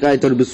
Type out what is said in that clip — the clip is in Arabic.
Oh, Digga, Alter, du